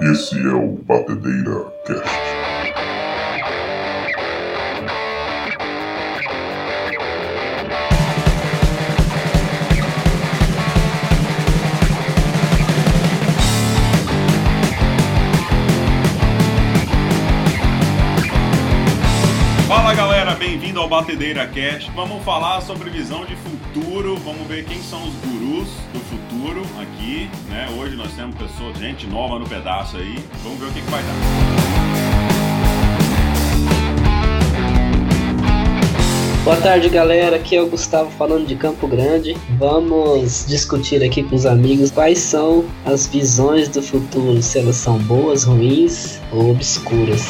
Esse é o Batedeira Cast. Bem-vindo ao Batedeira Cast. Vamos falar sobre visão de futuro, vamos ver quem são os gurus do futuro aqui, né? Hoje nós temos pessoas, gente nova no pedaço aí. Vamos ver o que, que vai dar. Boa tarde, galera. Aqui é o Gustavo falando de Campo Grande. Vamos discutir aqui com os amigos quais são as visões do futuro, se elas são boas, ruins ou obscuras.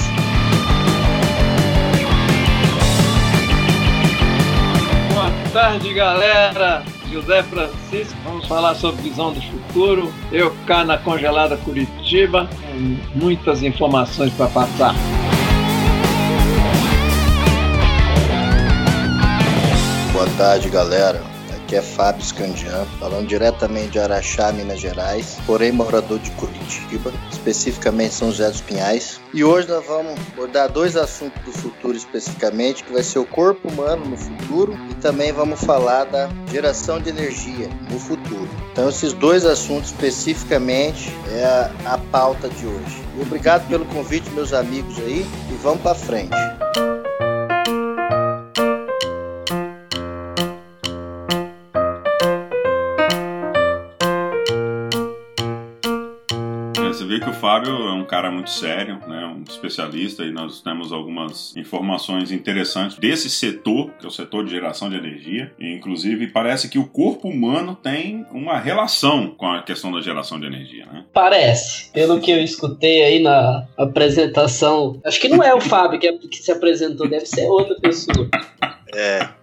Tarde, galera. José Francisco, vamos falar sobre visão do futuro. Eu cá na congelada Curitiba, com muitas informações para passar. Boa tarde, galera. Aqui é Fábio Scandian, falando diretamente de Araxá, Minas Gerais, porém morador de Curitiba, especificamente São José dos Pinhais. E hoje nós vamos abordar dois assuntos do futuro especificamente, que vai ser o corpo humano no futuro e também vamos falar da geração de energia no futuro. Então esses dois assuntos especificamente é a, a pauta de hoje. Obrigado pelo convite, meus amigos aí, e vamos para frente. Que o Fábio é um cara muito sério, né? Um especialista e nós temos algumas informações interessantes desse setor, que é o setor de geração de energia. E, inclusive, parece que o corpo humano tem uma relação com a questão da geração de energia, né? Parece, pelo que eu escutei aí na apresentação, acho que não é o Fábio que, é- que se apresentou, deve ser outra pessoa. É.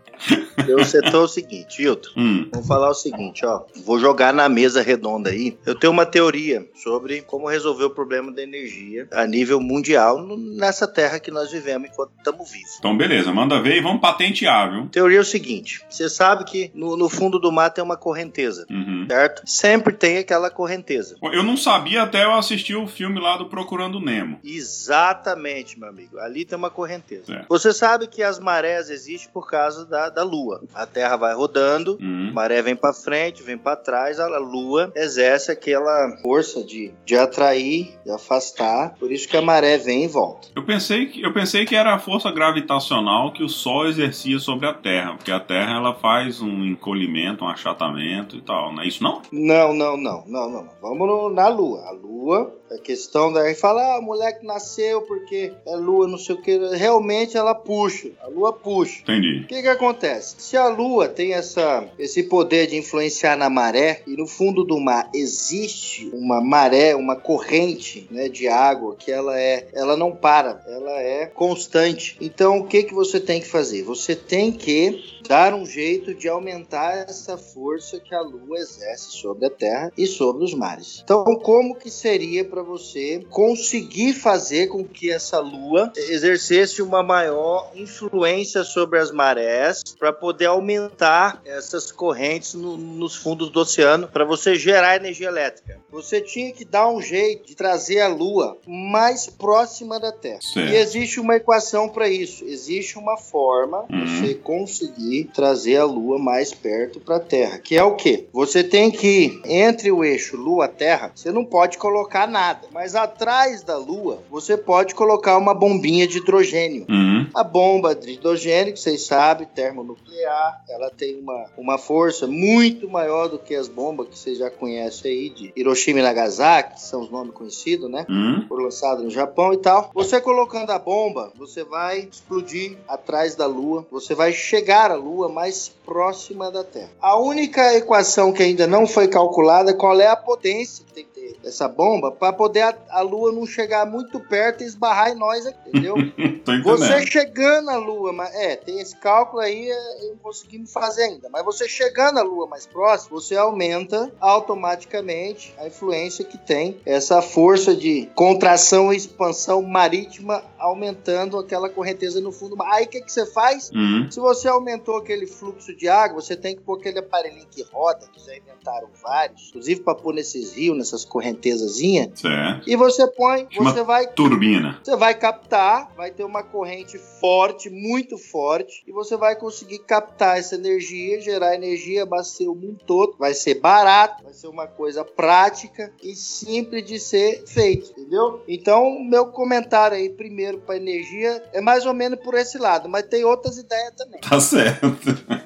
Eu setor o seguinte, Hilton. Hum, Vamos falar o seguinte, ó. Vou jogar na mesa redonda aí. Eu tenho uma teoria sobre como resolver o problema da energia a nível mundial nessa terra que nós vivemos enquanto estamos vivos. então, beleza, manda ver e vamos patentear, viu? Teoria é o seguinte: você sabe que no, no fundo do mar tem uma correnteza, Uhum. certo? Sempre tem aquela correnteza. Eu não sabia até eu assistir o filme lá do Procurando Nemo. Exatamente, meu amigo. Ali tem uma correnteza. Certo. Você sabe que as marés existem por causa da, da Lua. A Terra vai rodando, Uhum. A maré vem para frente, vem para trás, a lua exerce aquela força de, de atrair, de afastar. Por isso que a maré vem e volta. Eu pensei, que, eu pensei que era a força gravitacional que o Sol exercia sobre a Terra, porque a Terra ela faz um encolhimento, um achatamento e tal, não é isso não? Não, não, não, não, não. Vamos no- na lua. A lua, a questão daí fala, ah, o moleque nasceu porque é lua, não sei o que. Realmente ela puxa, a lua puxa. Entendi. O que, que acontece? Se a Lua tem essa, esse poder de influenciar na maré e no fundo do mar existe uma maré, uma corrente né, de água que ela é, ela não para, ela é constante. Então o que que você tem que fazer? Você tem que dar um jeito de aumentar essa força que a Lua exerce sobre a Terra e sobre os mares. Então como que seria para você conseguir fazer com que essa Lua exercesse uma maior influência sobre as marés para poder aumentar essas correntes no- nos fundos do oceano para você gerar energia elétrica. Você tinha que dar um jeito de trazer a Lua mais próxima da Terra. Certo. E existe uma equação para isso. Existe uma forma de Uhum. você conseguir trazer a Lua mais perto para a Terra, que é o quê? Você tem que entre o eixo Lua-Terra, você não pode colocar nada, mas atrás da Lua você pode colocar uma bombinha de hidrogênio. Uhum. A bomba de hidrogênio, vocês sabem, termonuclear, ela tem uma, uma força muito maior do que as bombas que vocês já conhecem aí de Hiroshima e Nagasaki, que são os nomes conhecidos, né? Uhum. Foram lançados no Japão e tal. Você colocando a bomba, você vai explodir atrás da Lua, você vai chegar à Lua mais próxima da Terra. A única equação que ainda não foi calculada é qual é a potência que tem que essa bomba para poder a, a Lua não chegar muito perto e esbarrar em nós, entendeu? Você chegando à Lua, mas é, tem esse cálculo aí, é, eu não conseguimos fazer ainda. Mas você chegando à Lua mais próximo, você aumenta automaticamente a influência que tem essa força de contração e expansão marítima aumentando aquela correnteza no fundo. Aí o que, que você faz? Uhum. Se você aumentou aquele fluxo de água, você tem que pôr aquele aparelhinho que roda, que já inventaram vários, inclusive para pôr nesses rios, nessas correntezazinha, Certo. e você põe, Chama- você vai Turbina. você vai captar, vai ter uma corrente forte, muito forte, e você vai conseguir captar essa energia, gerar energia, abastecer o mundo todo. Vai ser barato, vai ser uma coisa prática e simples de ser feito, entendeu? Então, meu comentário aí, primeiro para energia, é mais ou menos por esse lado, mas tem outras ideias também. Tá certo.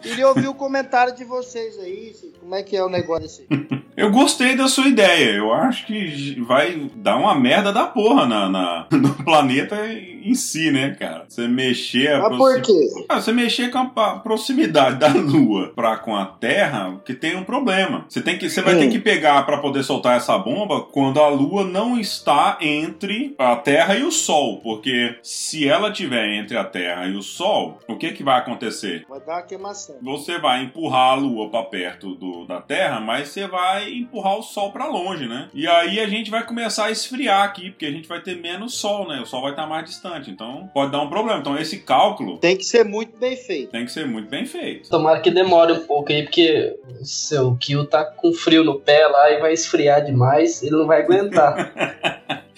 Queria ouvir o comentário de vocês aí, como é que é o negócio aí. Eu gostei da sua ideia. Eu acho que vai dar uma merda da porra na, na- no planeta em si, né, cara? Você mexer Mas por quê? Ah, você mexer com a proximidade da Lua para com a Terra, que tem um problema. Você tem que, você vai Hum. ter que pegar para poder soltar essa bomba quando a Lua não está entre a Terra e o Sol, porque se ela tiver entre a Terra e o Sol, o que que vai acontecer? Vai dar uma queimação. Você vai empurrar a Lua para perto do, da Terra, mas você vai empurrar o Sol para longe, né? E aí a gente vai começar a esfriar aqui, porque a gente vai ter menos Sol, né? O Sol vai estar mais distante, então pode dar um problema. Então esse cálculo Tem que ser muito bem feito. tem que ser muito bem feito. Tomara que demore um pouco aí, porque o seu Kill tá com frio no pé lá e vai esfriar demais, ele não vai aguentar.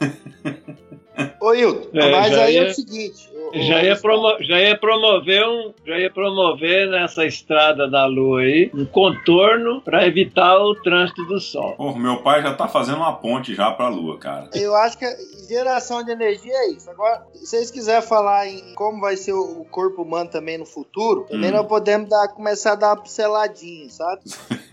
Ô, Hilton, É, mas aí é o seguinte. Já ia, promo- já ia promover um, já ia promover nessa estrada da Lua aí um contorno para evitar o trânsito do Sol. Pô, meu pai já tá fazendo uma ponte já pra Lua, cara. Eu acho que a geração de energia é isso. Agora, se vocês quiserem falar em como vai ser o o corpo humano também no futuro, também Hum. nós podemos dar, começar a dar uma pinceladinha, sabe?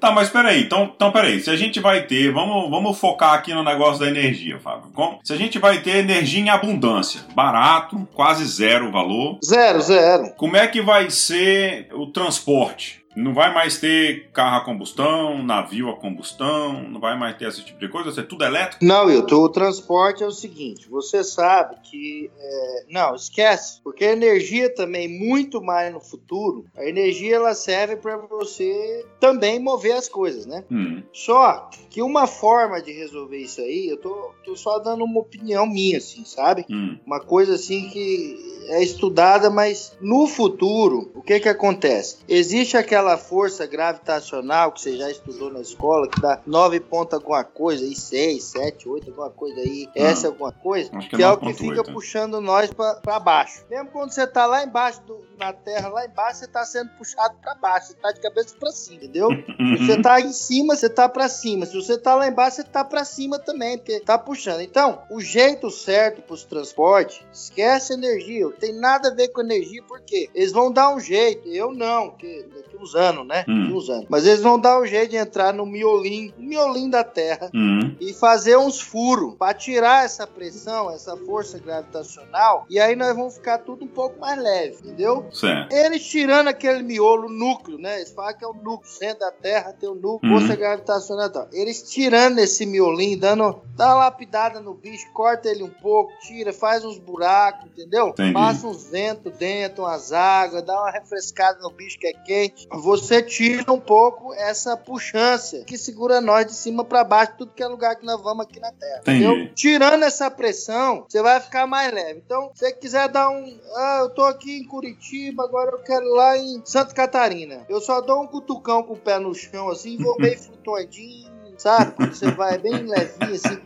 Tá, mas peraí, então, então peraí, se a gente vai ter, vamos, vamos focar aqui no negócio da energia, Fábio. Como- se a gente vai ter energia em abundância, barato, quase zero o valor, Zero, zero. como é que vai ser o transporte? Não vai mais ter carro a combustão, navio a combustão, não vai mais ter esse tipo de coisa, vai ser tudo elétrico? Não, Wilton, o transporte é o seguinte: você sabe que. é, não, esquece. Porque a energia também, muito mais no futuro, a energia ela serve para você também mover as coisas, né? Hum, Só que uma forma de resolver isso aí, eu tô, tô só dando uma opinião minha, assim, sabe? hum, Uma coisa assim que é estudada, mas no futuro, o que que acontece? Existe aquela força gravitacional que você já estudou na escola, que dá 9 pontos alguma coisa, aí 6, 7, 8, alguma coisa aí, S alguma coisa, que que é é o que 9,8, fica né? puxando nós pra pra baixo. Mesmo quando você tá lá embaixo, do- na Terra, lá embaixo, você tá sendo puxado pra baixo, você tá de cabeça pra cima, entendeu? Se você tá em cima, você tá pra cima. Se você tá lá embaixo, você tá pra cima também, porque tá puxando. Então, o jeito certo pros transportes, esquece energia. Não tem nada a ver com energia, porque eles vão dar um jeito. Eu não, porque daqui uns anos, né? Hum. Anos. Mas eles vão dar um jeito de entrar no miolim, miolim da Terra hum, e fazer uns furos para tirar essa pressão, essa força gravitacional, e aí nós vamos ficar tudo um pouco mais leve, entendeu? certo. Eles tirando aquele miolo, núcleo, né? Eles falam que é o núcleo, centro da Terra tem o núcleo, Uhum. força gravitacional e tal. Eles tirando esse miolinho, dando, dá uma lapidada no bicho, corta ele um pouco, tira, faz uns buracos, entendeu? Entendi. Passa uns ventos dentro, umas águas, dá uma refrescada no bicho que é quente. Você tira um pouco essa puxância que segura nós de cima para baixo, tudo que é lugar que nós vamos aqui na Terra. Entendi. Entendeu? Tirando essa pressão, você vai ficar mais leve. Então, se você quiser dar um. Ah, eu tô aqui em Curitiba, agora eu quero ir lá em Santa Catarina. Eu só dou um cutucão com o pé no chão, assim, vou meio flutuandinho, sabe? Quando você vai bem levinho, assim.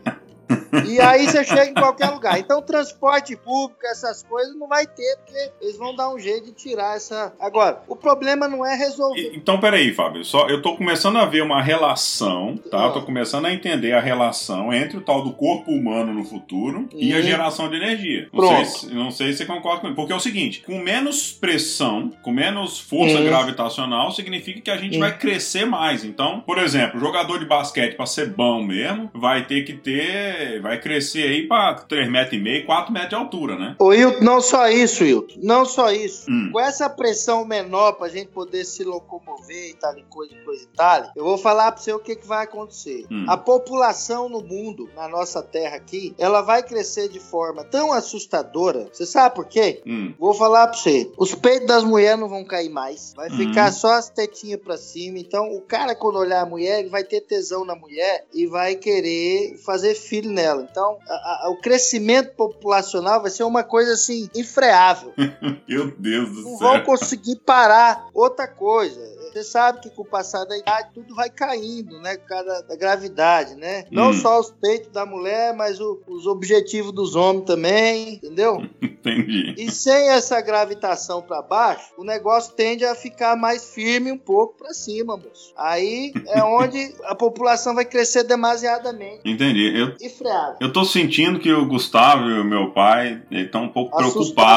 E aí você chega em qualquer lugar. Então, transporte público, essas coisas, não vai ter, porque eles vão dar um jeito de tirar essa. Agora, o problema não é resolver. E- Então, peraí, Fábio. Só, eu tô começando a ver uma relação, tá? Eu tô começando a entender a relação entre o tal do corpo humano no futuro e a Hum. geração de energia. Não Pronto. sei, se, não sei se você concorda comigo. Porque é o seguinte: com menos pressão, com menos força Hum. gravitacional, significa que a gente Hum. vai crescer mais. Então, por exemplo, jogador de basquete, pra ser bom mesmo, vai ter que ter. Vai crescer aí pra 3,5 metros, e meio, 4 metros de altura, né? Ô, Hilton, não só isso, Hilton. Não só isso. Hum. Com essa pressão menor pra gente poder se locomover e tal, e coisa, coisa e tal, eu vou falar pra você o que, que vai acontecer. Hum. A população no mundo, na nossa terra aqui, ela vai crescer de forma tão assustadora. Você sabe por quê? Hum. Vou falar pra você. Os peitos das mulheres não vão cair mais. Vai Hum. ficar só as tetinhas pra cima. Então, o cara, quando olhar a mulher, ele vai ter tesão na mulher e vai querer fazer filho nela. Então, a- a- o crescimento populacional vai ser uma coisa assim, infreável. Meu Deus do Não céu. vão conseguir parar. Outra coisa, você sabe que com o passar da idade tudo vai caindo, né? Por causa da gravidade, né? Não Hum. só os peitos da mulher, mas o- os objetivos dos homens também, entendeu? Entendi. E sem essa gravitação pra baixo, o negócio tende a ficar mais firme um pouco pra cima, moço. Aí é onde a população vai crescer demasiadamente Entendi. Eu, e freada. eu tô sentindo que o Gustavo e o meu pai estão um pouco Assustado.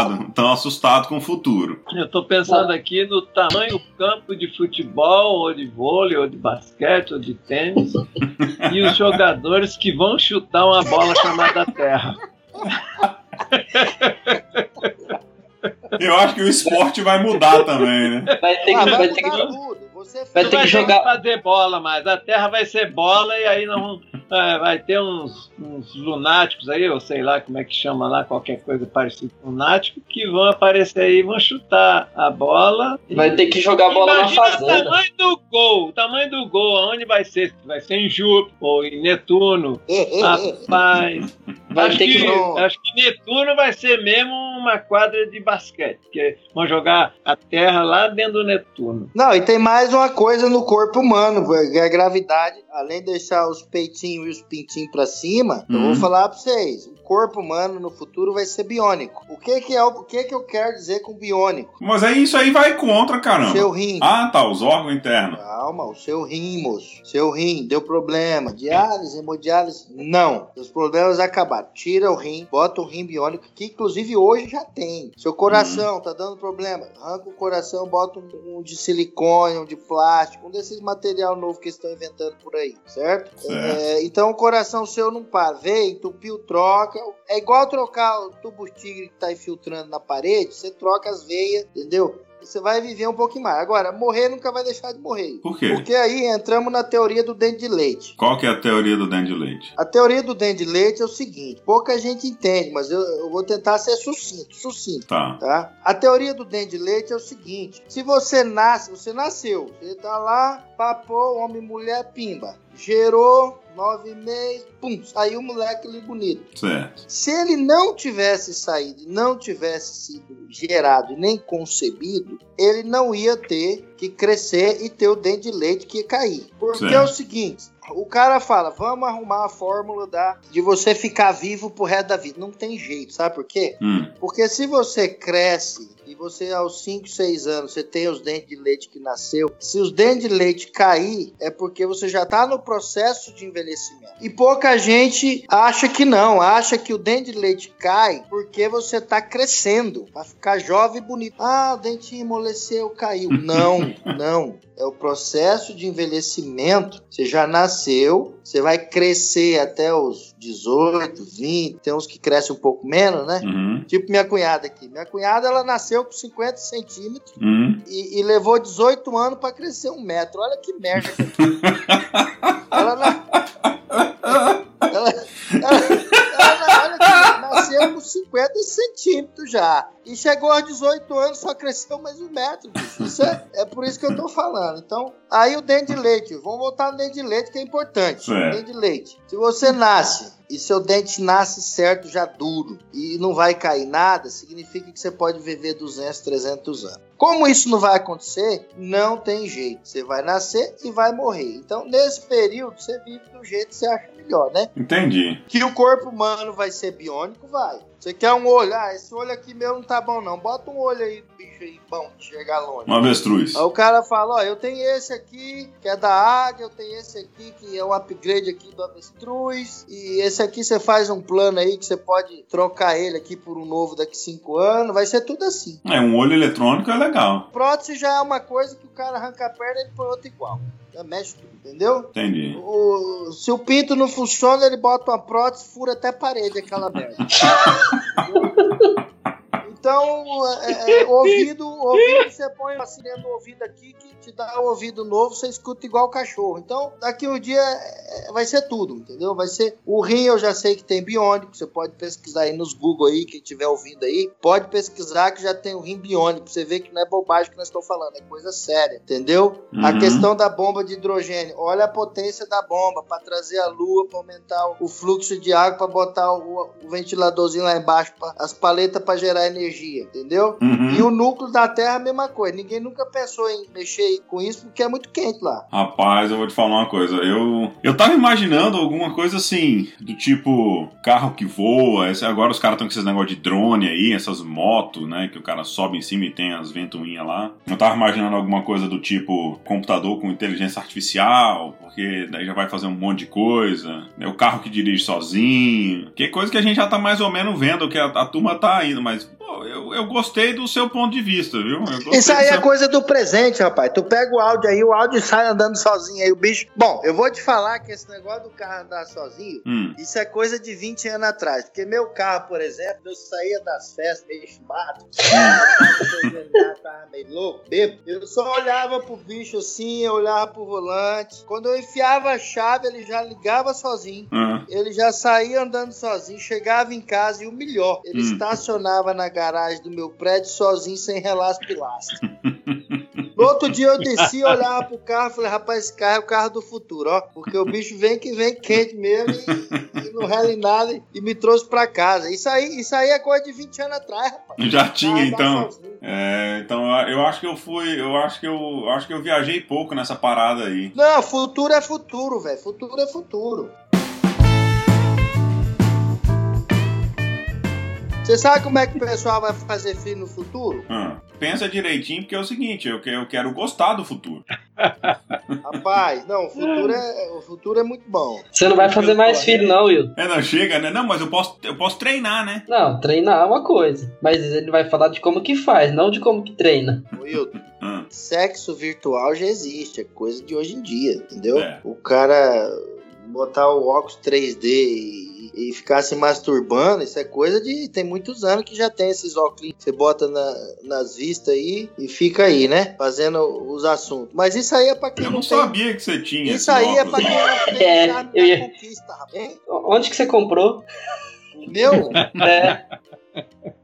preocupados, estão assustados com o futuro. Eu tô pensando aqui no tamanho do campo de futebol, ou de vôlei, ou de basquete, ou de tênis, e os jogadores que vão chutar uma bola chamada terra. Eu acho que o esporte vai mudar também, né? Vai ter Ah, que, vai vai ter que. Você Vai ter que ter jogar- que fazer bola mais. A terra vai ser bola e aí não é, vai ter uns, uns lunáticos aí, ou sei lá como é que chama lá, qualquer coisa parecida com lunático, que vão aparecer aí, vão chutar a bola. vai ter que jogar bola na Imagina o fazenda. tamanho do gol, o tamanho do gol, aonde vai ser? Vai ser em Júpiter ou em Netuno. Rapaz, Vai acho, ter que, que. Acho que Netuno vai ser mesmo uma quadra de basquete, porque vão jogar a terra lá dentro do Netuno. Não, e tem mais uma coisa no corpo humano, que é a gravidade. Além de deixar os peitinhos e os pintinhos pra cima, eu Uhum. vou falar pra vocês. O corpo humano no futuro vai ser biônico. O que que é o, o que que eu quero dizer com biônico? Mas aí isso aí vai contra, caramba. Seu rim. Ah, tá, os órgãos internos. Calma, o seu rim, moço. Seu rim, deu problema. Diálise, hemodiálise? Não. Os problemas acabaram. Tira o rim, bota um rim biônico, que inclusive hoje já tem. Seu coração tá dando problema. Arranca o coração, bota um, um de silicone, um de plástico, um desses material novo que estão inventando por aí, certo? Certo. É, então o coração seu não para. Vem, entupiu, troca. É igual trocar o tubo tigre que tá infiltrando na parede, você troca as veias, entendeu? Você vai viver um pouquinho mais. Agora, morrer nunca vai deixar de morrer. Por quê? Porque aí entramos na teoria do dente de leite. Qual que é a teoria do dente de leite? A teoria do dente de leite é o seguinte: pouca gente entende, mas eu, eu vou tentar ser sucinto, sucinto. Tá. Tá? A teoria do dente de leite é o seguinte: se você nasce, você nasceu, você tá lá, papou, homem, mulher, pimba, gerou nove meses, pum, saiu o moleque ali bonito. Certo. Se ele não tivesse saído, não tivesse sido gerado e nem concebido, ele não ia ter que crescer e ter o dente de leite que ia cair. Porque Certo. é o seguinte, o cara fala, vamos arrumar a fórmula da, de você ficar vivo pro resto da vida. Não tem jeito, sabe por quê? Hum. Porque se você cresce e você aos 5, 6 anos, você tem os dentes de leite que nasceu, se os dentes de leite cair, é porque você já está no processo de envelhecimento. E pouca gente acha que não, acha que o dente de leite cai porque você está crescendo, para ficar jovem e bonito. Ah, o dente amoleceu, caiu. Não, não. É o processo de envelhecimento. Você já nasceu, você vai crescer até os 18, 20, tem uns que crescem um pouco menos, né? Uhum. Tipo minha cunhada aqui. Minha cunhada, ela nasceu com 50 centímetros Uhum. e, e levou 18 anos pra crescer um metro. Olha que merda. ela, na- ela, ela, ela- que nasceu com 50 centímetros já. E chegou aos 18 anos, só cresceu mais um metro. Isso é, é por isso que eu tô falando. Então, aí o dente de leite. Vamos voltar no dente de leite, que é importante. Certo. Dente de leite. Se você nasce e seu dente nasce certo, já duro, e não vai cair nada, significa que você pode viver 200, 300 anos. Como isso não vai acontecer, não tem jeito. Você vai nascer e vai morrer. Então, nesse período, você vive do jeito que você acha melhor, né? Entendi. Que o corpo humano vai ser biônico, vai. Você quer um olho? Ah, esse olho aqui meu não tá bom, não. Bota um olho aí, bicho aí, bom, chegar longe. Um avestruz. Aí o cara fala, ó, eu tenho esse aqui que é da águia, eu tenho esse aqui que é o upgrade aqui do avestruz, e esse aqui você faz um plano aí que você pode trocar ele aqui por um novo daqui cinco anos, vai ser tudo assim. É, um olho eletrônico é legal. Prótese já é uma coisa que o cara arranca a perna e ele põe outra igual. Já mexe tudo, entendeu? Entendi. O- se o pinto não funciona, ele bota uma prótese, fura até a parede aquela merda. Então, é, é, ouvido, ouvido, você põe uma sirene no ouvido aqui que te dá um ouvido novo, você escuta igual o cachorro. Então, daqui um dia é, vai ser tudo, entendeu? Vai ser. O rim eu já sei que tem biônico, você pode pesquisar aí nos Google aí, quem estiver ouvindo aí, pode pesquisar que já tem o rim biônico, você ver que não é bobagem que nós estamos falando, é coisa séria, entendeu? A Uhum. questão da bomba de hidrogênio, olha a potência da bomba para trazer a lua, para aumentar o fluxo de água, para botar o, o ventiladorzinho lá embaixo, pra, as paletas para gerar energia energia, entendeu? Uhum. E o núcleo da Terra é a mesma coisa. Ninguém nunca pensou em mexer com isso porque é muito quente lá. Rapaz, eu vou te falar uma coisa. Eu, eu tava imaginando alguma coisa assim, do tipo carro que voa. esse- agora os caras estão com esses negócios de drone aí, essas motos, né? Que o cara sobe em cima e tem as ventoinhas lá. Eu tava imaginando alguma coisa do tipo computador com inteligência artificial, porque daí já vai fazer um monte de coisa. né, O carro que dirige sozinho. Que é coisa que a gente já tá mais ou menos vendo, que a, a turma tá indo, mas. Pô, eu, eu gostei do seu ponto de vista, viu? Isso aí do é seu- coisa do presente, rapaz. Tu pega o áudio aí, o áudio sai andando sozinho aí, o bicho. Bom, eu vou te falar que esse negócio do carro andar sozinho, Hum. isso é coisa de 20 anos atrás. Porque meu carro, por exemplo, eu saía das festas meio chumbado, tava meio louco, bêbado. Eu só olhava pro bicho assim, eu olhava pro volante. Quando eu enfiava a chave, ele já ligava sozinho. Ah. Ele já saía andando sozinho, chegava em casa e o melhor, ele Hum. estacionava na garagem do meu prédio sozinho, sem relar as pilastras. No outro dia eu desci, olhava pro carro e falei, rapaz, esse carro é o carro do futuro, ó. Porque o bicho vem que vem quente mesmo e, e não rela em nada e me trouxe pra casa. Isso aí, isso aí é coisa de 20 anos atrás, rapaz. Já tinha, então. É, então eu acho que eu fui, eu acho que eu, eu acho que eu viajei pouco nessa parada aí. Não, futuro é futuro, velho. Futuro é futuro. Você sabe como é que o pessoal vai fazer filho no futuro? Ah, pensa direitinho, porque é o seguinte, eu, que- eu quero gostar do futuro. Rapaz, não, o futuro é, o futuro é muito bom. Você não vai fazer mais filho, não, Will. É, não chega, né? Não, mas eu posso, eu posso treinar, né? Não, treinar é uma coisa. Mas ele vai falar de como que faz, não de como que treina. Wilton, Ah, sexo virtual já existe, é coisa de hoje em dia, entendeu? É. O cara botar o óculos 3D e, e ficar se masturbando, isso é coisa de. Tem muitos anos que já tem esses óculos que você bota na- nas vistas aí e fica aí, né? Fazendo os assuntos. Mas isso aí é pra quem eu não, não tem. sabia que você tinha. Isso esse aí é óculos pra quem não tem É, charme eu conquista, rapaz. Onde que você comprou? Meu, É.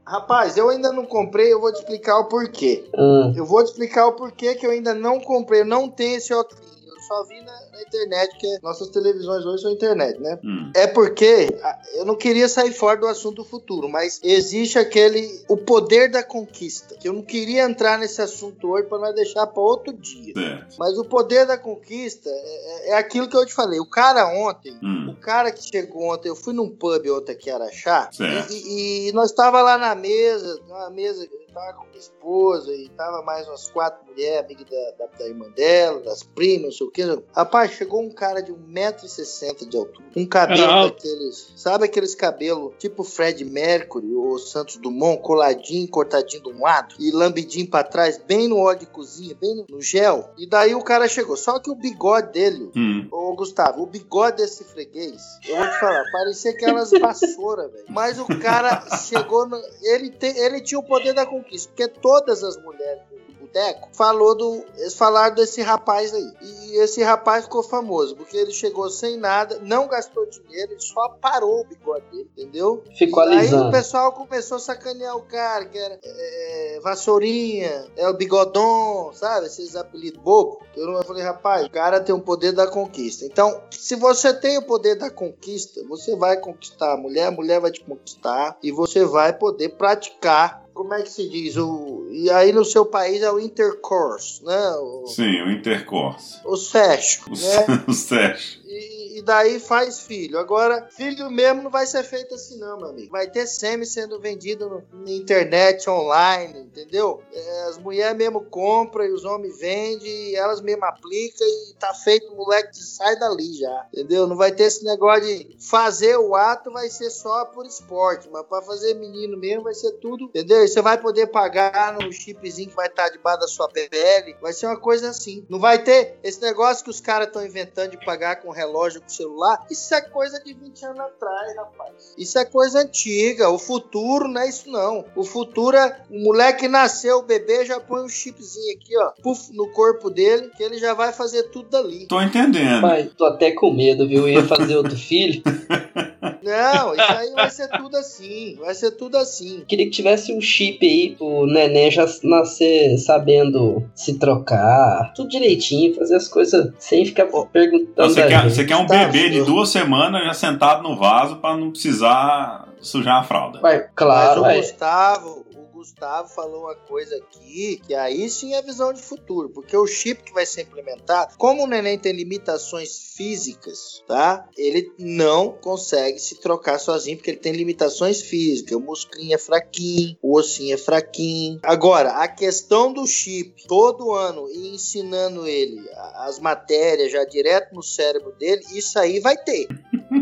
rapaz, eu ainda não comprei, eu vou te explicar o porquê. hum, Eu vou te explicar o porquê que eu ainda não comprei, eu não tenho esse óculos. Só vi na, na internet, que nossas televisões hoje são internet, né? Hum. É porque eu não queria sair fora do assunto futuro, mas existe aquele o poder da conquista. Que eu não queria entrar nesse assunto hoje para nós deixar para outro dia. Certo. Mas o poder da conquista é, é aquilo que eu te falei. O cara ontem, Hum. o cara que chegou ontem, eu fui num pub ontem aqui em Araxá, e, e nós tava lá na mesa, na mesa, eu tava com minha esposa, e tava mais umas quatro mulheres, amigas da, da, da irmã dela, das primas, não sei o que. Rapaz, chegou um cara de 1,60m de altura, um cabelo Era alto. daqueles, sabe aqueles cabelos tipo Fred Mercury ou Santos Dumont, coladinho, cortadinho de um lado, e lambidinho pra trás, bem no óleo de cozinha, bem no, no gel. E daí o cara chegou, só que o bigode dele, Hum. Ô, Gustavo, o bigode desse freguês, eu vou te falar, parecia aquelas vassouras, velho. Mas o cara chegou no. Ele, te- ele tinha o poder da conquista, porque todas as mulheres boteco falou do. Eles falaram desse rapaz aí. E esse rapaz ficou famoso, porque ele chegou sem nada, não gastou dinheiro, ele só parou o bigode dele, entendeu? ficou E aí o alisando. pessoal começou a sacanear o cara, que era é, Vassourinha, é o Bigodon, sabe? Esses apelidos bobos. Não eu falei, rapaz, o cara tem o poder da conquista. Então, se você tem o poder da conquista, você vai conquistar a mulher, a mulher vai te conquistar e você vai poder praticar. Como é que se diz? O, e aí no seu país é o intercourse, né? O, Sim, o intercourse. o sexo, O, né? o sexo. E, e daí faz filho. Agora, filho mesmo não vai ser feito assim, não, meu amigo. Vai ter semi sendo vendido no- na internet, online, entendeu? É, as mulheres mesmo compram e os homens vendem, elas mesmo aplicam e tá feito, o moleque sai dali já, entendeu? Não vai ter esse negócio de fazer o ato, vai ser só por esporte, mas pra fazer menino mesmo vai ser tudo, entendeu? E você vai poder pagar no chipzinho que vai estar debaixo da sua PPL, vai ser uma coisa assim. Não vai ter esse negócio que os caras estão inventando de pagar com relógio com celular. Isso é coisa de 20 anos atrás, rapaz. Isso é coisa antiga. O futuro não é isso, não. O futuro é o moleque nasceu, o bebê já põe um chipzinho aqui, ó, puf, no corpo dele, que ele já vai fazer tudo dali. Tô entendendo. Pai, tô até com medo, viu? Eu ia fazer outro filho. Não, isso aí vai ser tudo assim. Vai ser tudo assim. Queria que tivesse um chip aí pro neném já nascer sabendo se trocar, tudo direitinho, fazer as coisas sem ficar perguntando. Você, quer, você quer um Tá, bebê de duas semanas já sentado no vaso pra não precisar sujar a fralda. Vai, claro, Mas o é. Gustavo, Gustavo falou uma coisa aqui, que aí sim é visão de futuro, porque o chip que vai ser implementado, como o neném tem limitações físicas, tá? Ele não consegue se trocar sozinho, porque ele tem limitações físicas. O musclinho é fraquinho, o ossinho é fraquinho. Agora, a questão do chip, todo ano, e ensinando ele as matérias já direto no cérebro dele, isso aí vai ter.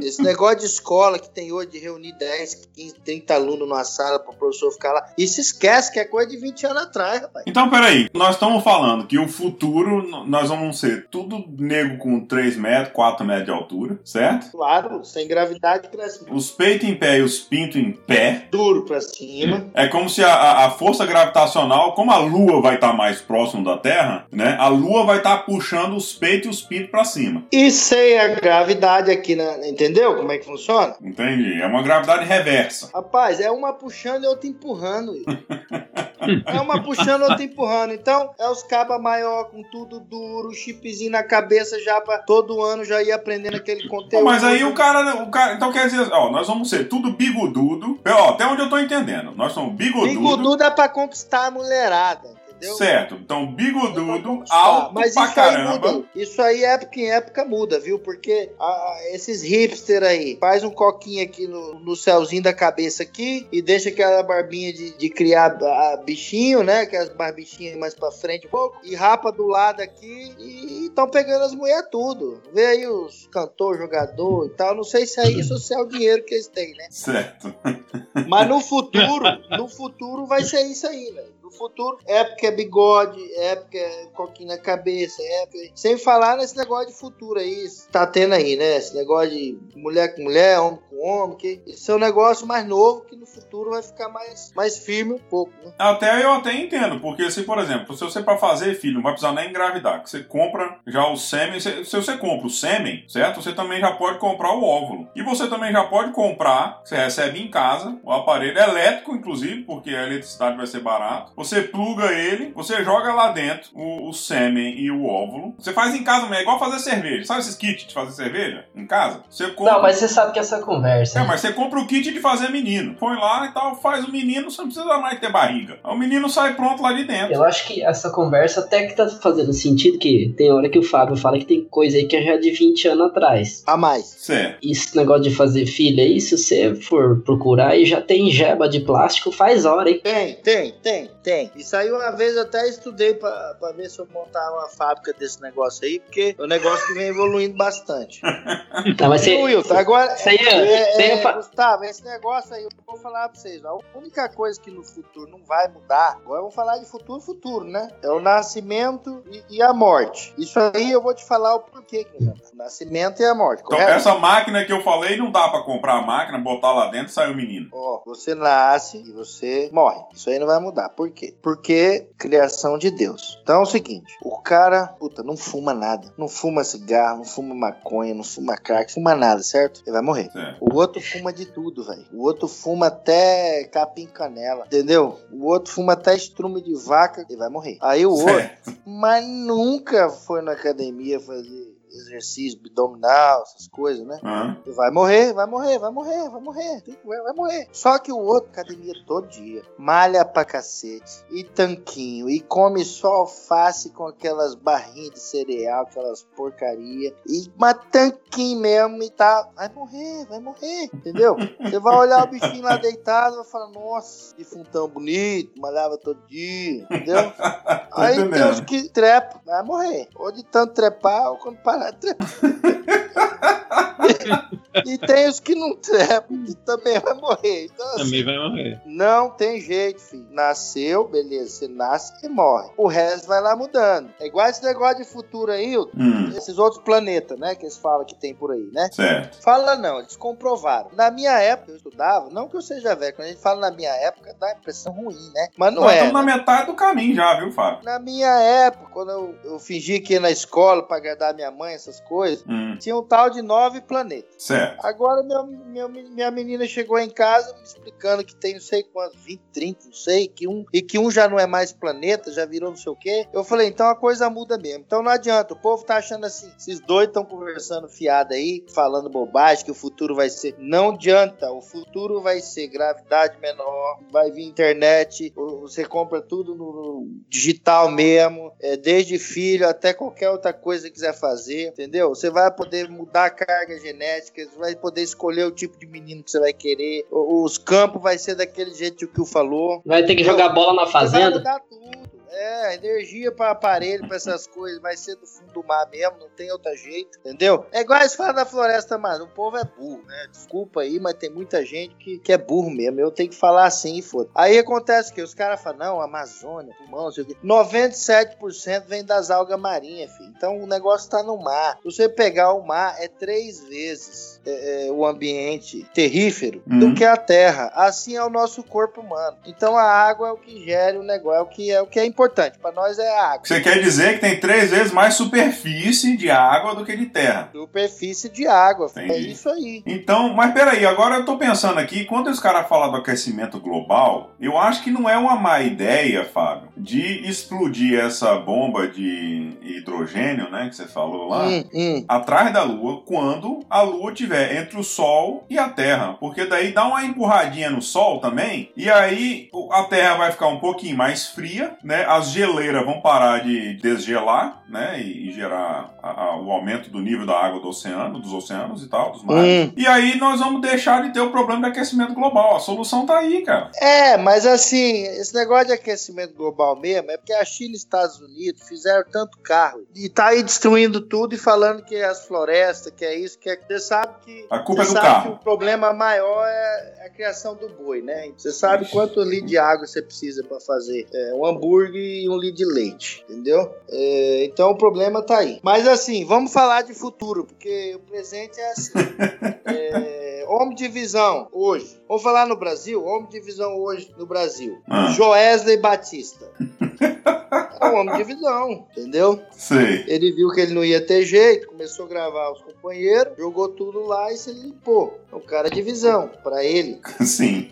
Esse negócio de escola que tem hoje de reunir 10, 15, 30 alunos numa sala para o professor ficar lá, isso esquece que é coisa de 20 anos atrás, rapaz. Então, peraí, nós estamos falando que o futuro nós vamos ser tudo nego com 3 metros, 4 metros de altura, certo? Claro, sem gravidade cresce. Os peitos em pé e os pintos em pé. Duro para cima. É como se a, a, força gravitacional, como a Lua vai estar tá mais próximo da Terra, né? A Lua vai estar tá puxando os peitos e os pintos para cima. E sem a gravidade aqui na, Entendeu como é que funciona? Entendi. É uma gravidade reversa. Rapaz, é uma puxando e outra empurrando. é uma puxando e outra empurrando. Então, é os cabas maior com tudo duro, chipzinho na cabeça já pra todo ano já ir aprendendo aquele conteúdo. mas aí o cara, o cara. Então quer dizer, ó, nós vamos ser tudo bigodudo. Ó, até onde eu tô entendendo. Nós somos bigodudo. Bigodudo é pra conquistar a mulherada. Entendeu? Certo. Então, bigodudo, alto Mas pra isso caramba. Aí muda. Isso aí época em época muda, viu? Porque a, esses hipster aí faz um coquinho aqui no, no céuzinho da cabeça aqui e deixa aquela barbinha de, de criar a, bichinho, né? Aquelas barbichinhas mais pra frente um pouco. E rapa do lado aqui e estão pegando as mulheres tudo. Vê aí os cantor, jogador e tal. Não sei se aí isso é o dinheiro que eles têm, né? Certo. Mas no futuro, no futuro vai ser isso aí, velho no futuro. Época é bigode, época é coquinho na cabeça, época. Sem falar nesse negócio de futuro aí, tá tendo aí, né? Esse negócio de mulher com mulher, homem com homem, que esse é um negócio mais novo que no futuro vai ficar mais, mais firme um pouco, né? Até eu até entendo, porque se, por exemplo, se você para fazer filho, não vai precisar nem engravidar, que você compra já o sêmen, se, se você compra o sêmen, certo? Você também já pode comprar o óvulo. E você também já pode comprar, você recebe em casa, o aparelho elétrico, inclusive, porque a eletricidade vai ser barato você pluga ele, você joga lá dentro o, o sêmen e o óvulo. Você faz em casa, é igual fazer cerveja. Sabe esses kits de fazer cerveja em casa? Você compra... Não, mas você sabe que essa conversa. É, mas você compra o kit de fazer menino. Põe lá e tal, faz o menino, você não precisa mais ter barriga. O menino sai pronto lá de dentro. Eu acho que essa conversa até que tá fazendo sentido, que tem hora que o Fábio fala que tem coisa aí que é já de 20 anos atrás. A mais. Certo. Esse negócio de fazer filha aí, se você for procurar aí, já tem jeba de plástico faz hora, hein? Tem, tem, tem. Tem. Isso aí uma vez eu até estudei pra, pra ver se eu montava uma fábrica desse negócio aí, porque é um negócio que vem evoluindo bastante. Tá, mas você, Wilton, agora. Isso aí, é, é, é, Gustavo, esse negócio aí, eu vou falar pra vocês. A única coisa que no futuro não vai mudar, agora vamos falar de futuro, futuro, né? É o nascimento e, e a morte. Isso aí eu vou te falar o porquê que não O nascimento e a morte. Então, correto? essa máquina que eu falei, não dá pra comprar a máquina, botar lá dentro e sair o menino. Ó, você nasce e você morre. Isso aí não vai mudar. Por por quê? Porque criação de Deus. Então é o seguinte: o cara, puta, não fuma nada. Não fuma cigarro, não fuma maconha, não fuma crack, fuma nada, certo? Ele vai morrer. É. O outro fuma de tudo, velho. O outro fuma até capim canela, entendeu? O outro fuma até estrume de vaca, ele vai morrer. Aí o certo. outro, mas nunca foi na academia fazer exercício abdominal, essas coisas, né? Uhum. Vai morrer, vai morrer, vai morrer, vai morrer, vai morrer. Só que o outro, academia todo dia, malha pra cacete, e tanquinho, e come só alface com aquelas barrinhas de cereal, aquelas porcaria, e uma tanquinho mesmo, e tá. Vai morrer, vai morrer, entendeu? Você vai olhar o bichinho lá deitado, vai falar, nossa, que funtão bonito, malhava todo dia, entendeu? Aí tem os que trepam, vai morrer. Ou de tanto trepar, ou quando para padre. e tem os que não trepam, que também vai morrer. Então, assim, também vai morrer. Não tem jeito, filho. Nasceu, beleza, você nasce e morre. O resto vai lá mudando. É igual esse negócio de futuro aí, hum. esses outros planetas, né? Que eles falam que tem por aí, né? Certo. Fala não, eles comprovaram. Na minha época, eu estudava, não que eu seja velho, quando a gente fala na minha época, dá uma impressão ruim, né? Mas não Nós é. Estamos na metade do caminho já, viu, Fábio? Na minha época, quando eu, eu fingi que ia na escola pra agradar minha mãe, essas coisas, Hum, tinha um tal de nove planetas. certo. Agora meu, meu- minha menina chegou em casa me explicando que tem não sei quantos, 20, 30, não sei, que um, e que um já não é mais planeta, já virou não sei o quê. Eu falei, então a coisa muda mesmo. Então não adianta, o povo tá achando assim, esses dois estão conversando fiado aí, falando bobagem, que o futuro vai ser. Não adianta, o futuro vai ser gravidade menor, vai vir internet, você compra tudo no, digital mesmo, é, desde filho até qualquer outra coisa que quiser fazer, entendeu? Você vai poder mudar a carga genética, vai poder escolher o tipo de menino que você vai querer, os campos vai ser daquele jeito que o falou. Vai ter que jogar bola na Você vai fazenda? mudar tudo. É, energia para aparelho, para essas coisas, vai ser do fundo do mar mesmo, não tem outro jeito, entendeu? É igual eles falam da floresta, mas o povo é burro, né? Desculpa aí, mas tem muita gente que, que é burro mesmo. Eu tenho que falar assim e foda. Aí acontece que os caras falam, não, Amazônia, pulmão, não sei o quê. 97% vem das algas marinhas, filho. Então o negócio tá no mar. Se você pegar o mar, é três vezes é, é, o ambiente terrífero Uhum. do que a terra. Assim é o nosso corpo humano. Então a água é o que gera o negócio, é o que é, o que é importante. Para nós é água. Você quer dizer que tem três vezes mais superfície de água do que de terra. Superfície de água. É Entendi. isso aí. Então, mas peraí, agora eu tô pensando aqui, quando os caras falam do aquecimento global, eu acho que não é uma má ideia, Fábio, de explodir essa bomba de hidrogênio, né, que você falou lá. Hum, hum. Atrás da Lua, quando a Lua estiver entre o Sol e a Terra. Porque daí dá uma empurradinha no Sol também. E aí a Terra vai ficar um pouquinho mais fria, né? As geleiras vão parar de desgelar, né? E, e gerar a- a- o aumento do nível da água do oceano, dos oceanos e tal, dos mares. Hum. E aí nós vamos deixar de ter o problema do aquecimento global. A solução tá aí, cara. É, mas assim, esse negócio de aquecimento global mesmo é porque a China e os Estados Unidos fizeram tanto carro e tá aí destruindo tudo e falando que é as florestas, que é isso, que é. Você sabe que. A culpa é do carro. o problema maior é a criação do boi, né? Você sabe Ixi. quanto litro de água você precisa para fazer é, um hambúrguer e um litro de leite, entendeu? É, então o problema tá aí. Mas assim, vamos falar de futuro, porque o presente é assim. É, homem de visão hoje. Vamos falar no Brasil? Homem de visão hoje no Brasil. Ah. Joesley Batista. É um homem de visão, entendeu? Sei. Ele viu que ele não ia ter jeito, começou a gravar os companheiros, jogou tudo lá e se limpou. É um cara de visão, pra ele. Sim.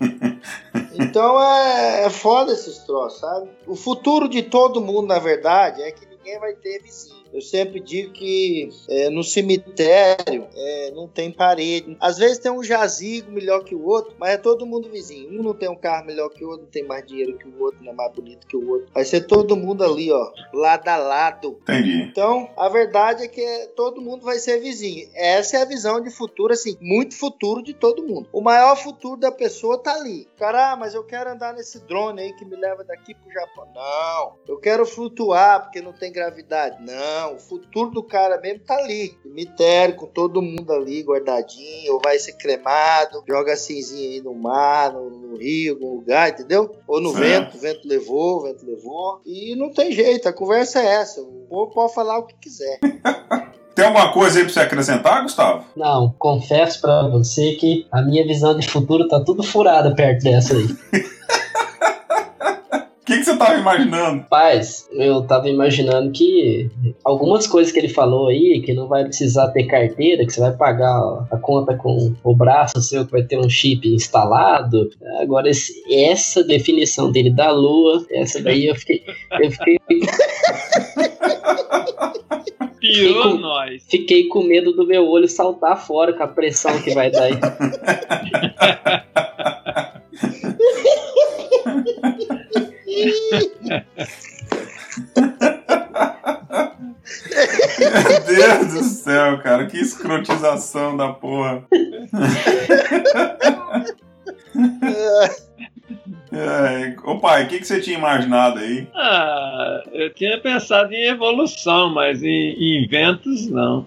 Então é, é foda esses troços, sabe? O futuro de todo mundo, na verdade, é que ninguém vai ter vizinho. Eu sempre digo que é, no cemitério é, não tem parede. Às vezes tem um jazigo melhor que o outro, mas é todo mundo vizinho. Um não tem um carro melhor que o outro, não tem mais dinheiro que o outro, não é mais bonito que o outro. Vai ser todo mundo ali, ó, lado a lado. Entendi. Então, a verdade é que todo mundo vai ser vizinho. Essa é a visão de futuro, assim, muito futuro de todo mundo. O maior futuro da pessoa tá ali. Cara, ah, mas eu quero andar nesse drone aí que me leva daqui pro Japão. Não. Eu quero flutuar porque não tem gravidade. Não. O futuro do cara mesmo tá ali. Cemitério, com todo mundo ali guardadinho, ou vai ser cremado, joga cinzinha aí no mar, no, no rio, algum lugar, entendeu? Ou no Certo. vento, o vento levou, o vento levou. E não tem jeito, a conversa é essa. O povo pode falar o que quiser. Tem alguma coisa aí pra você acrescentar, Gustavo? Não, confesso pra você que a minha visão de futuro tá tudo furada perto dessa aí. O que, que você tava imaginando? Rapaz, eu tava imaginando que algumas coisas que ele falou aí, que não vai precisar ter carteira, que você vai pagar a conta com o braço seu, que vai ter um chip instalado. Agora, esse- essa definição dele da lua, essa daí eu fiquei. Eu fiquei, Pirou Fico- nós. fiquei com medo do meu olho saltar fora com a pressão que vai dar aí. céu, cara, que escrotização da porra. É, ô pai, o que, que você tinha imaginado aí? Ah, eu tinha pensado em evolução, mas em, em inventos não.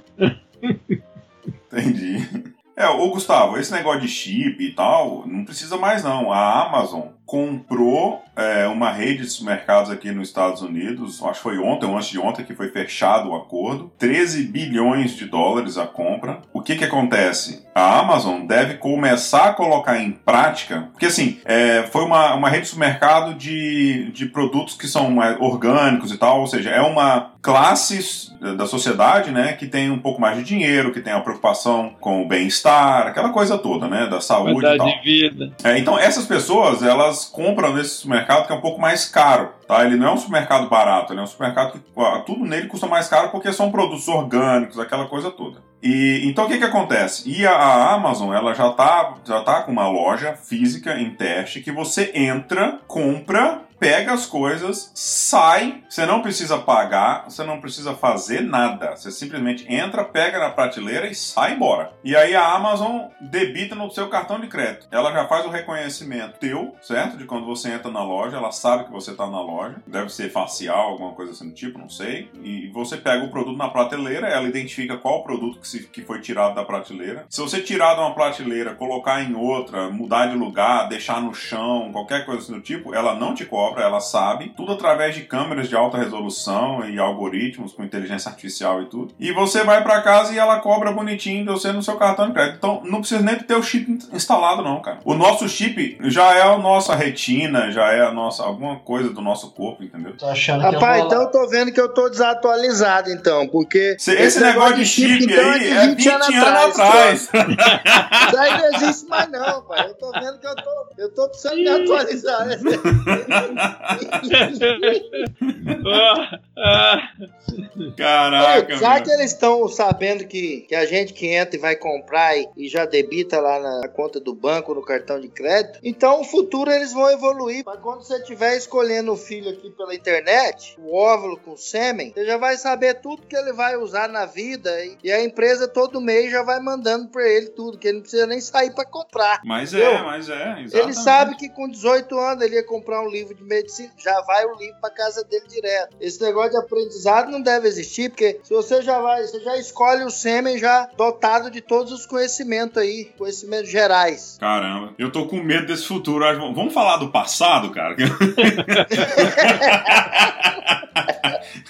Entendi. É, ô Gustavo, esse negócio de chip e tal, não precisa mais não. A Amazon comprou é, uma rede de supermercados aqui nos Estados Unidos, acho que foi ontem ou antes de ontem que foi fechado o acordo. 13 bilhões de dólares a compra, o que que acontece? A Amazon deve começar a colocar em prática, porque assim, é, foi uma, uma rede de supermercado de, de produtos que são é, orgânicos e tal, ou seja, é uma classe da sociedade, né, que tem um pouco mais de dinheiro, que tem a preocupação com o bem-estar, aquela coisa toda, né, da saúde Qualidade e tal. de vida. É, então essas pessoas, elas compram nesse supermercado que é um pouco mais caro, tá? Ele não é um supermercado barato, ele é um supermercado que tudo nele custa mais caro porque são produtos orgânicos, aquela coisa toda. E então o que que acontece? E a, a Amazon, ela já tá, já tá com uma loja física em teste que você entra, compra, pega as coisas, sai, você não precisa pagar, você não precisa fazer nada. Você simplesmente entra, pega na prateleira e sai embora. E aí a Amazon debita no seu cartão de crédito. Ela já faz o reconhecimento teu, certo? De quando você entra na loja, ela sabe que você está na loja. Deve ser facial, alguma coisa assim do tipo, não sei. E você pega o produto na prateleira, ela identifica qual produto que, se, que foi tirado da prateleira. Se você tirar de uma prateleira, colocar em outra, mudar de lugar, deixar no chão, qualquer coisa assim do tipo, ela não te cobra, ela sabe, tudo através de câmeras de alta resolução e algoritmos com inteligência artificial e tudo. E você vai para casa e ela cobra bonitinho de você no seu cartão de crédito. Então não precisa nem ter o chip instalado não, cara. O nosso chip já é a nossa retina, já é a nossa alguma coisa do nosso corpo, entendeu? Tô achando Rapaz, que eu vou então eu tô vendo que eu tô desatualizado, então, porque. Esse, esse negócio de chip, então, aí é 20 anos atrás. Isso aí não existe mais, não, pai. Eu tô vendo que eu tô, eu tô precisando me atualizar. né? Caraca, meu. que eles estão sabendo que, que a gente que entra e vai comprar e, e já debita lá na conta do banco, no cartão de crédito? Então, no futuro eles vão evoluir. Mas quando você estiver escolhendo o filho aqui pela internet, o óvulo com sêmen, você já vai saber tudo que ele vai usar na vida e, e a empresa todo mês já vai mandando pra ele tudo, que ele não precisa nem sair pra comprar. Mas Entendeu? é, mas é. Ele exatamente. sabe que com 18 anos ele ia comprar um livro de medicina, já vai o livro pra casa dele direto. Esse negócio de aprendizado não deve existir, porque se você já vai, você já escolhe o sêmen já dotado de todos os conhecimentos aí, conhecimentos gerais. Caramba, eu tô com medo desse futuro. Vamos falar do passado, cara?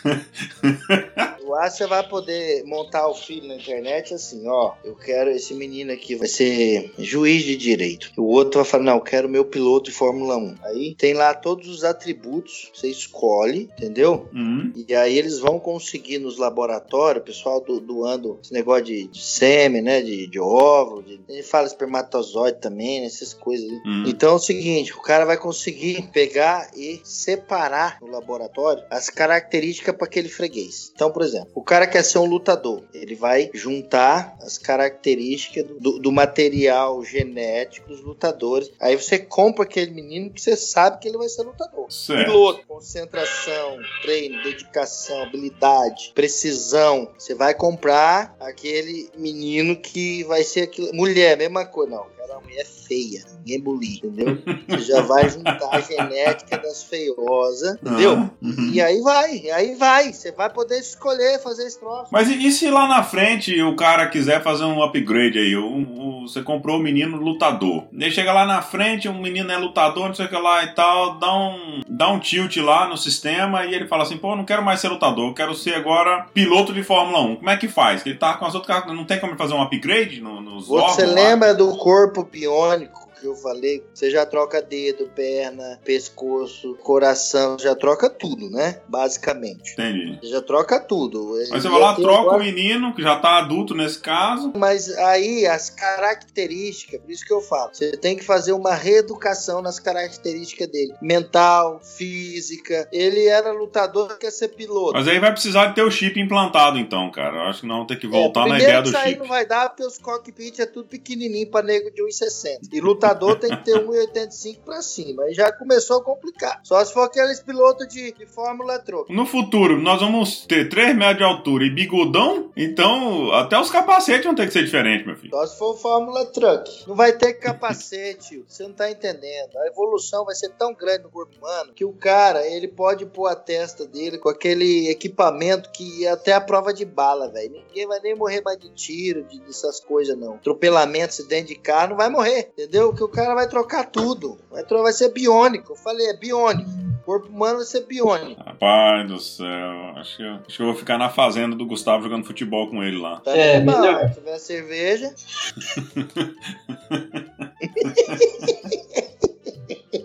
Que você vai poder montar o filho na internet assim, ó, eu quero esse menino aqui, vai ser juiz de direito. O outro vai falar, não, eu quero meu piloto de Fórmula 1. Aí tem lá todos os atributos, você escolhe, entendeu? Hum, E aí eles vão conseguir nos laboratórios, o pessoal do, doando esse negócio de, de sêmen, né? De, de óvulo, de, gente fala espermatozoide também, né, essas coisas. aí. hum. Então é o seguinte, o cara vai conseguir pegar e separar no laboratório as características para aquele freguês. Então, por exemplo, o cara quer ser um lutador, ele vai juntar as características do, do- do material genético dos lutadores. Aí você compra aquele menino que você sabe que ele vai ser lutador. Certo. Piloto, concentração, treino, dedicação, habilidade, precisão. Você vai comprar aquele menino que vai ser aquilo. Mulher, mesma coisa. Não, quero uma mulher feia, ninguém bulir, entendeu? Você já vai juntar a genética das feiosas, entendeu? Ah, uhum. E aí vai, e aí vai. Você vai poder escolher fazer esse troço. Mas e, e se lá na frente o cara quiser fazer um upgrade aí? O, o- você comprou o menino lutador. Ele chega lá na frente, o menino é lutador, não sei o que lá e tal, dá um, dá um tilt lá no sistema e ele fala assim: pô, não quero mais ser lutador, eu quero ser agora piloto de Fórmula 1. Como é que faz? Ele tá com as outras não tem como ele fazer um upgrade no- nos Você órgãos lá? lembra do corpo biônico que eu falei? Você já troca dedo, perna, pescoço, coração, já troca tudo, né? Basicamente. Entendi. Você já troca tudo. Aí você vai lá, troca o agora- menino, que já tá adulto nesse caso. Mas aí as características, por isso que eu falo, você tem que fazer uma reeducação nas características dele. Mental, física. Ele era lutador, quer ser piloto. Mas aí vai precisar de ter o chip implantado, então, cara. Eu acho que não tem que voltar É, na ideia do isso aí chip. não vai dar porque os cockpits é tudo pequenininho pra nego de 1,60. E lutador tem que ter 1,85 pra cima. Aí já começou a complicar. Só se for aqueles pilotos de, de Fórmula Truck. No futuro, nós vamos ter 3 metros de altura e bigodão, então até os capacetes vão ter que ser diferentes, meu filho. Só se for Fórmula Truck. Não vai ter capacete. Você não tá entendendo. A evolução vai ser tão grande no corpo humano que o cara, ele pode pôr a testa dele com aquele equipamento que é até a prova de bala, velho. Ninguém vai nem morrer mais de tiro, de, dessas coisas, não. Atropelamento, acidente de carro, não vai morrer. Entendeu? Que o cara vai trocar tudo. Vai, tro- vai ser biônico. Eu falei, é biônico. O corpo humano vai ser biônico. Rapaz do céu. Acho que, eu, acho que eu vou ficar na fazenda do Gustavo jogando futebol com ele lá. Tá É, bom, melhor. Se tiver cerveja.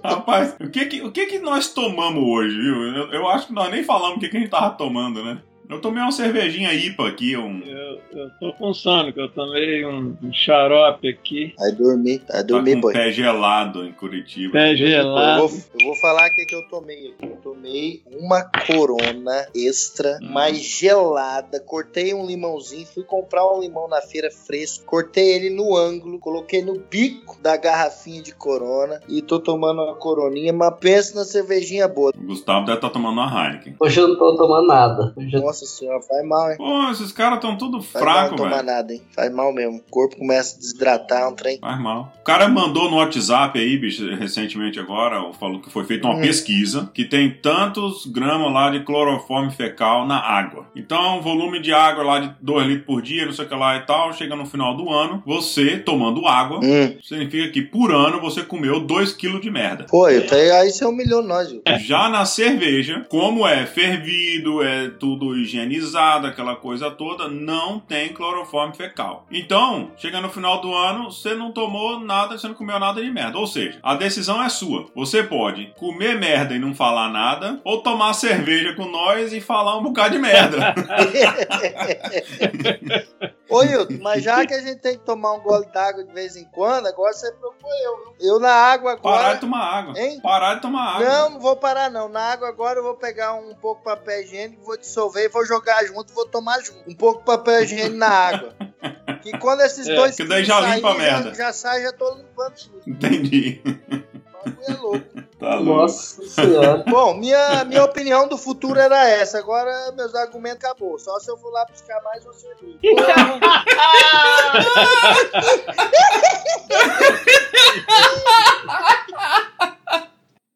Rapaz, o que que, o que que nós tomamos hoje, viu? Eu, eu acho que nós nem falamos o que, que a gente tava tomando, né? Eu tomei uma cervejinha IPA aqui, um. Eu, eu tô com sono, que eu tomei um, um xarope aqui. Vai dormir, vai Tá dormir, com boy. pé gelado em Curitiba. Pé Eu gelado. vou, eu vou falar o que, que eu tomei aqui. Eu tomei uma corona extra, Hum. mais gelada. Cortei um limãozinho, fui comprar um limão na feira fresco. Cortei ele no ângulo, coloquei no bico da garrafinha de corona e tô tomando uma coroninha. Mas pensa na cervejinha boa. O Gustavo deve estar tomando uma Heineken. Hoje eu não tô tomando nada. Hoje eu Nossa senhora, faz mal, hein? Pô, esses caras estão tudo Faz fraco, não tomar velho. nada, hein? Faz mal mesmo. O corpo começa a desidratar, um trem. Faz mal. O cara mandou no WhatsApp aí, bicho, recentemente agora, falou que foi feita uma Hum. pesquisa que tem tantos gramas lá de cloroforme fecal na água. Então, volume de água lá de 2 litros por dia, não sei o que lá e tal, chega no final do ano, você tomando água, Hum. significa que por ano você comeu 2 quilos de merda. Pô, aí você humilhou nós, viu? Já na cerveja, como é fervido, é tudo higienizado, aquela coisa toda, não tem cloroforme fecal. Então, chega no final do ano, você não tomou nada, você não comeu nada de merda. Ou seja, a decisão é sua. Você pode comer merda e não falar nada, ou tomar cerveja com nós e falar um bocado de merda. Ô, Hilton, mas já que a gente tem que tomar um gole d'água de vez em quando, agora você preocupou eu? Eu na água Parar agora. de tomar água. Hein? Parar de tomar água. Não, não vou parar não. Na água agora eu vou pegar um pouco de papel higiênico, vou dissolver e vou jogar junto, vou tomar junto. Um pouco de papel higiênico na água. Que quando esses é, dois. Que daí já saírem, limpa a né, merda. Já, já sai, já tô limpando tudo. Entendi. É louco. Tá louco. Nossa senhora. Bom, minha, minha opinião do futuro era essa. Agora meus argumentos acabou. Só se eu vou lá buscar mais um serviço.